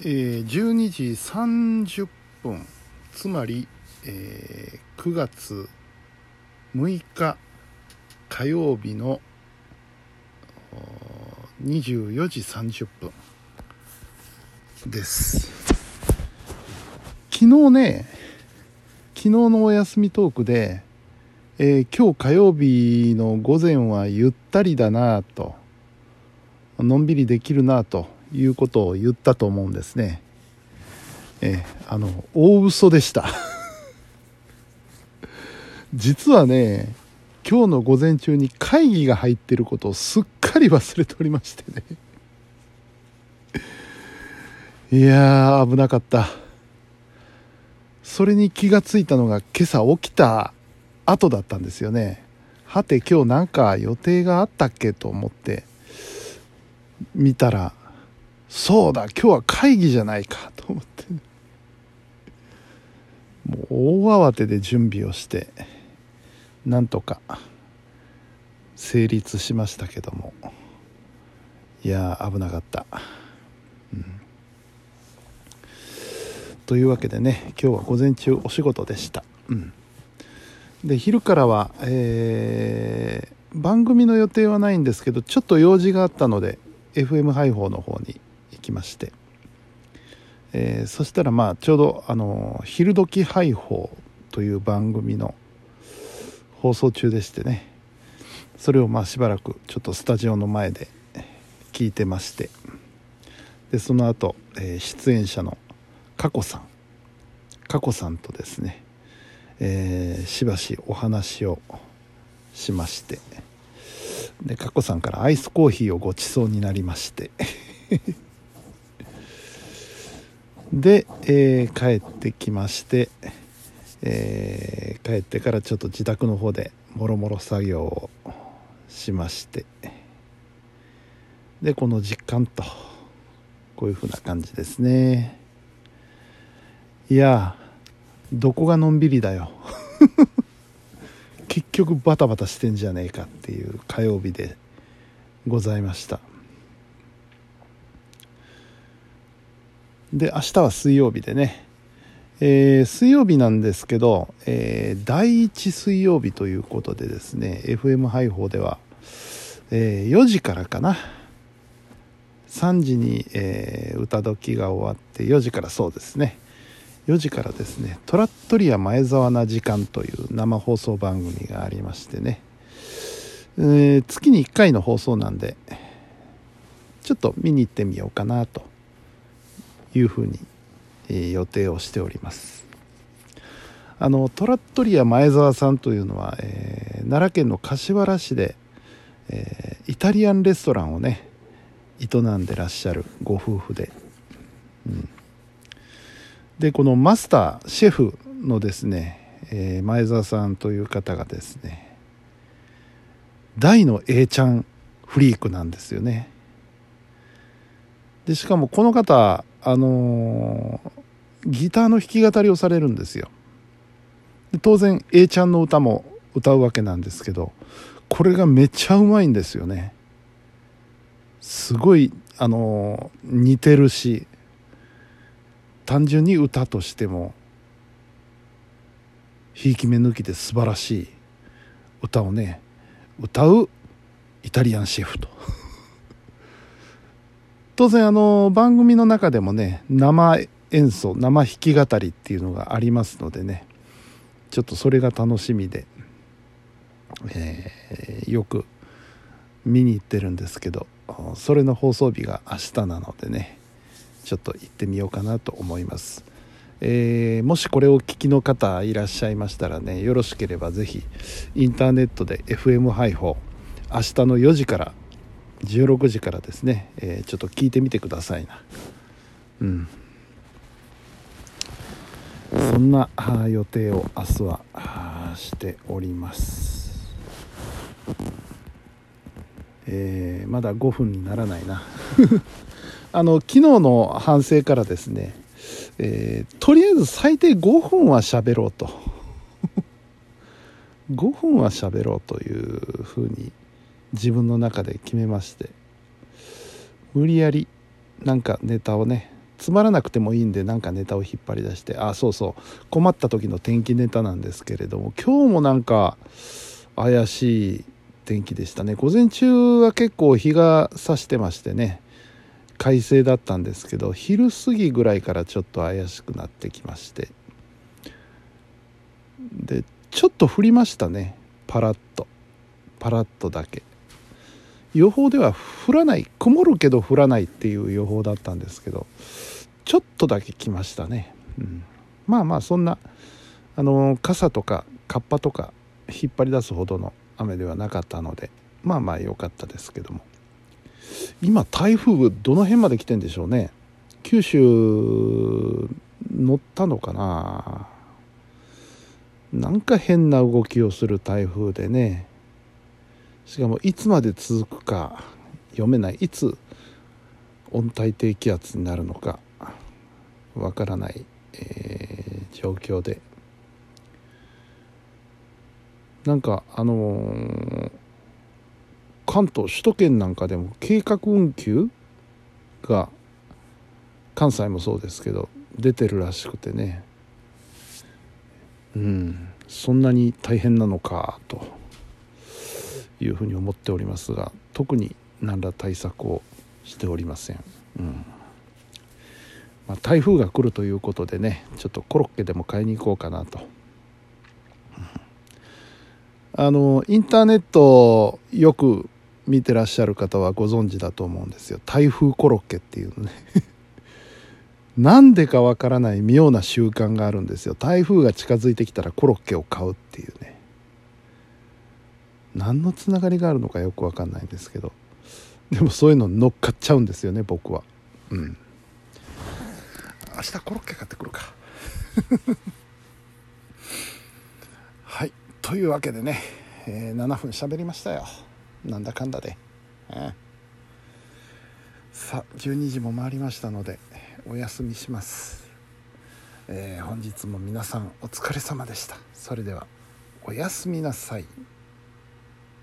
えー、12時30分つまり、えー、9月6日火曜日の24時30分です。昨日ね昨日のお休みトークで、えー、今日火曜日の午前はゆったりだなとのんびりできるなということを言ったと思うんですね。えあの大嘘でした。実はね今日の午前中に会議が入ってることをすっかり忘れておりましてね。いやー危なかった。それに気がついたのが今朝起きた後だったんですよね。はて今日なんか予定があったっけと思って見たらそうだ今日は会議じゃないかと思って。もう大慌てで準備をしてなんとか成立しましたけども。いや危なかった、うん、というわけでね今日は午前中お仕事でした、うん、で昼からは、えー、番組の予定はないんですけどちょっと用事があったので FM 配報の方にきまして、えー、そしたらまあちょうどあの「昼時配報」という番組の放送中でしてね。それをまあしばらくちょっとスタジオの前で聞いてまして。でその後、えー、出演者の佳子さん。佳子さんとですね、えー、しばしお話をしまして。で佳子さんからアイスコーヒーをごちそうになりまして。で、えー、帰ってきまして、えー、帰ってからちょっと自宅の方でもろもろ作業をしましてでこの実感とこういう風な感じですね。いやどこがのんびりだよ。結局バタバタしてんじゃねえかっていう火曜日でございました。で明日は水曜日でね、えー、水曜日なんですけど、えー、第1水曜日ということでですね FM 配報では、えー、4時からかな。3時に、えー、歌時が終わって4時からそうですね。4時からですね。トラットリア前澤な時間という生放送番組がありましてね、えー、月に1回の放送なんでちょっと見に行ってみようかなと。いうふうに、予定をしております。あのトラットリア前澤さんというのは、えー、奈良県の柏原市で、えー、イタリアンレストランをね営んでらっしゃるご夫婦で、うん、でこのマスターシェフのですね、えー、前澤さんという方がですね大の A ちゃんフリークなんですよね。でしかもこの方あのー、ギターの弾き語りをされるんですよ。で当然 A ちゃんの歌も歌うわけなんですけどこれがめっちゃうまいんですよね。すごいあのー、似てるし単純に歌としてもひいき目抜きで素晴らしい歌をね歌うイタリアンシェフと。当然あの番組の中でもね生演奏生弾き語りっていうのがありますのでねちょっとそれが楽しみで、えー、よく見に行ってるんですけどそれの放送日が明日なのでねちょっと行ってみようかなと思います、えー、もしこれを聞きの方いらっしゃいましたらねよろしければ是非インターネットで FM 配報明日の4時から16時からですね、えー、ちょっと聞いてみてくださいな。うん。そんな予定を明日はしております。えー、まだ5分にならないな。あの昨日の反省からですね、えー、とりあえず最低5分は喋ろうと。5分は喋ろうというふうに自分の中で決めまして。無理やりなんかネタをねつまらなくてもいいんでなんかネタを引っ張り出してあそうそう困った時の天気ネタなんですけれども今日もなんか怪しい天気でしたね。午前中は結構日が差してましてね快晴だったんですけど昼過ぎぐらいからちょっと怪しくなってきまして。でちょっと降りましたね。パラッと。パラッとだけ。予報では降らない曇るけど降らないっていう予報だったんですけどちょっとだけ来ましたね、うん、まあまあそんなあの傘とかカッパとか引っ張り出すほどの雨ではなかったのでまあまあ良かったですけども。今台風どの辺まで来てんでしょうね。九州乗ったのかな。なんか変な動きをする台風でね。しかもいつまで続くか読めないいつ温帯低気圧になるのかわからない、えー、状況で。なんかあのー、関東首都圏なんかでも計画運休が関西もそうですけど出てるらしくてね。うん。そんなに大変なのかと。いうふうに思っておりますが特に何ら対策をしておりません、うん。まあ、台風が来るということでねちょっとコロッケでも買いに行こうかなと、あのインターネットよく見てらっしゃる方はご存知だと思うんですよ。台風コロッケっていうのね。なんでかわからない妙な習慣があるんですよ。台風が近づいてきたらコロッケを買うっていうね。何のつながりがあるのかよく分かんないんですけど。でもそういうの乗っかっちゃうんですよね僕は。うん。明日コロッケ買ってくるか。はい。というわけでね、えー、7分喋りましたよ。なんだかんだで、えー、さあ12時も回りましたのでお休みします、えー、本日も皆さんお疲れ様でした。それではおやすみなさい。